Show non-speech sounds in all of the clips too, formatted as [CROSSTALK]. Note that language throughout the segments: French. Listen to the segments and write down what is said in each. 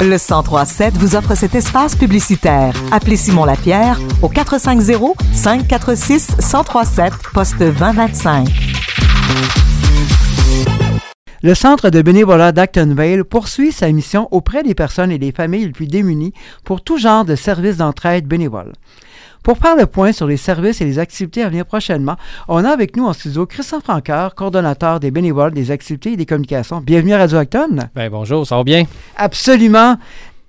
Le 1037 vous offre cet espace publicitaire. Appelez Simon Lapierre au 450 546 1037 poste 2025. Le Centre de bénévolat d'Actonville poursuit sa mission auprès des personnes et des familles les plus démunies pour tout genre de services d'entraide bénévole. Pour faire le point sur les services et les activités à venir prochainement, on a avec nous en studio Christian Francard, coordonnateur des bénévoles des activités et des communications. Bienvenue à Radio Acton. Bien, bonjour, ça va bien? Absolument.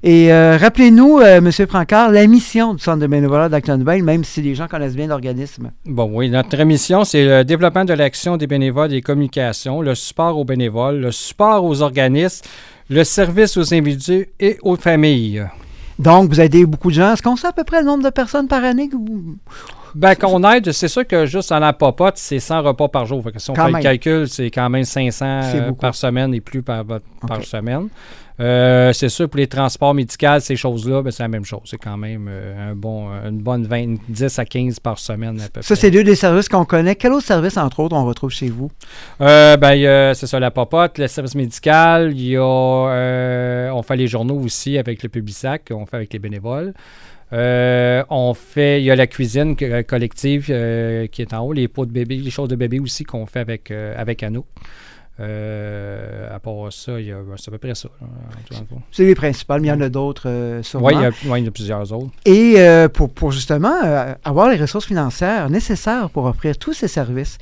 Et euh, rappelez-nous, euh, M. Francard, la mission du Centre de bénévolat d'Actonville, même si les gens connaissent bien l'organisme. Bon, oui, notre mission, c'est le développement de l'action des bénévoles et des communications, le support aux bénévoles, le support aux organismes, le service aux individus et aux familles. Donc, vous aidez beaucoup de gens. Est-ce qu'on sait à peu près le nombre de personnes par année que vous... Ben, qu'on aide, c'est sûr que juste en la popote, c'est 100 repas par jour. Fait que si on Quand fait même. le calcul, c'est quand même 500 C'est euh, par semaine et plus par, par semaine. Euh, c'est sûr, pour les transports médicaux, ces choses-là, ben, c'est la même chose. C'est quand même euh, un bon, une bonne 20, 10 à 15 par semaine à peu Ça, près. c'est deux des services qu'on connaît. Quel autre service, entre autres, on retrouve chez vous? Euh, ben, c'est ça, la popote, le service médical. Il y a, on fait les journaux aussi avec le Publisac, on fait avec les bénévoles. Euh, on fait, il y a la cuisine euh, collective euh, qui est en haut, les pots de bébé, les choses de bébé aussi qu'on fait avec, euh, avec Anno. Euh, à part ça, il y a, c'est à peu près ça. C'est les principales, mais il y en a d'autres sûrement. Ouais, il y a, ouais, il y en a plusieurs autres. Et pour, pour justement avoir les ressources financières nécessaires pour offrir tous ces services,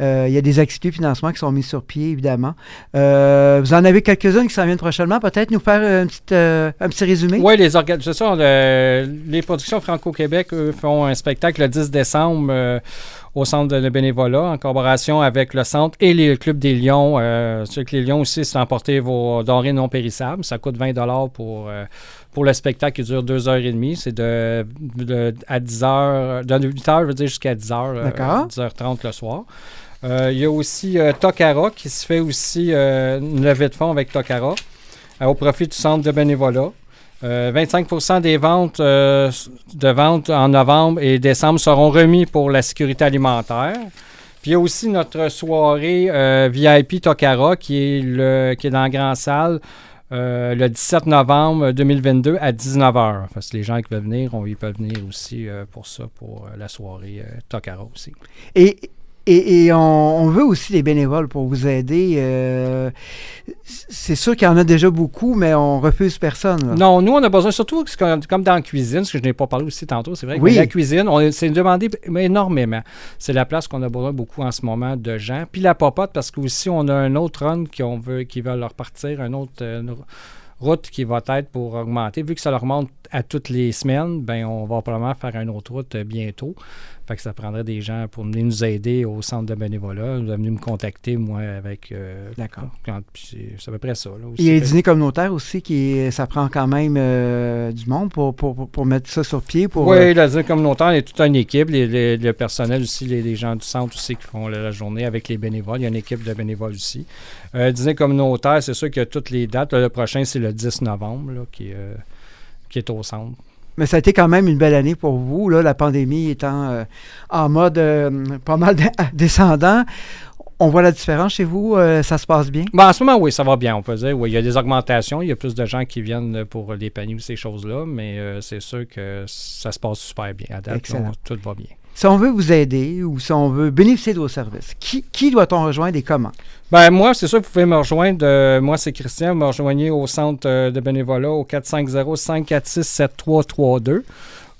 il y a des activités de financement qui sont mises sur pied, évidemment. Euh, vous en avez quelques-unes qui s'en viennent prochainement. Peut-être nous faire une petite, euh, un petit résumé? Oui, les orga- c'est ça, le- les productions Franco-Québec, eux, font un spectacle le 10 décembre euh, au Centre de bénévolat en collaboration avec le Centre et les clubs des Lions. Euh, que les Lions aussi, c'est emporter vos denrées non périssables. Ça coûte 20 pour, euh, pour le spectacle qui dure 2h30. C'est de, de- à 10h, de 8h, je veux dire, jusqu'à 10h, D'accord. 10h30 le soir. Euh, il y a aussi euh, Tokara qui se fait aussi euh, une levée de fonds avec Tokara au profit du centre de bénévolat. Euh, 25% des ventes de ventes en novembre et décembre seront remis pour la sécurité alimentaire. Puis il y a aussi notre soirée VIP Tokara qui est, le, qui est dans la grande salle le 17 novembre 2022 à 19h. Parce que les gens qui veulent venir, on, ils peuvent venir aussi pour ça, pour la soirée Tokara aussi. Et, et, et on, on veut aussi des bénévoles pour vous aider. euh, c'est sûr qu'il y en a déjà beaucoup, mais on refuse personne. là. Non, nous, on a besoin, surtout comme dans la cuisine, ce que je n'ai pas parlé aussi tantôt, c'est vrai que Oui. la cuisine, on c'est demandé énormément. C'est la place qu'on a besoin beaucoup en ce moment de gens. Puis la popote, parce qu'aussi, on a un autre run qui, on veut, qui va leur partir, une autre euh, route qui va être pour augmenter. Vu que ça leur monte à toutes les semaines, ben on va probablement faire une autre route euh, bientôt. Fait que ça prendrait des gens pour venir nous aider au centre de bénévolat. Vous venu me contacter, moi, avec... euh, D'accord. c'est à peu près ça. Là, aussi. Il y a les dîners communautaires aussi, qui est- ça prend quand même euh, du monde pour, pour, pour- mettre ça sur pied. Pour, Oui, euh, la dîner communautaire, a toute une équipe. Les- les- le personnel aussi, les, les gens du centre aussi qui font la, la journée avec les bénévoles. Il y a une équipe de bénévoles aussi. Dîner communautaire, c'est sûr qu'il y a toutes les dates. Là, le prochain, c'est le 10 novembre, là, qui, est, euh, qui est au centre. Mais ça a été quand même une belle année pour vous, là, la pandémie étant euh, en mode euh, pas mal [LAUGHS] descendant. On voit la différence chez vous, euh, ça se passe bien? Bon, en ce moment, oui, ça va bien, on peut dire. Oui, il y a des augmentations. Il y a plus de gens qui viennent pour les paniers ou ces choses-là. Mais c'est sûr que ça se passe super bien. À date, Excellent. tout va bien. Si on veut vous aider ou si on veut bénéficier de vos services, qui, qui doit-on rejoindre et comment? Ben moi, c'est sûr que vous pouvez me rejoindre. euh, moi, c'est Christian. Vous me rejoignez au centre euh, de bénévolat au 450-546-7332.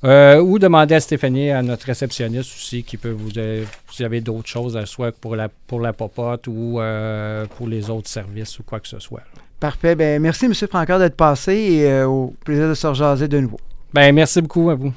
Euh, ou demander à Stéphanie, à notre réceptionniste aussi, qui peut vous... euh, si vous avez d'autres choses, soit pour la, pour la popote ou euh, pour les autres services ou quoi que ce soit. Parfait. Ben, merci, M. Francard, d'être passé et au plaisir de se rejaser de nouveau. Ben merci beaucoup à vous.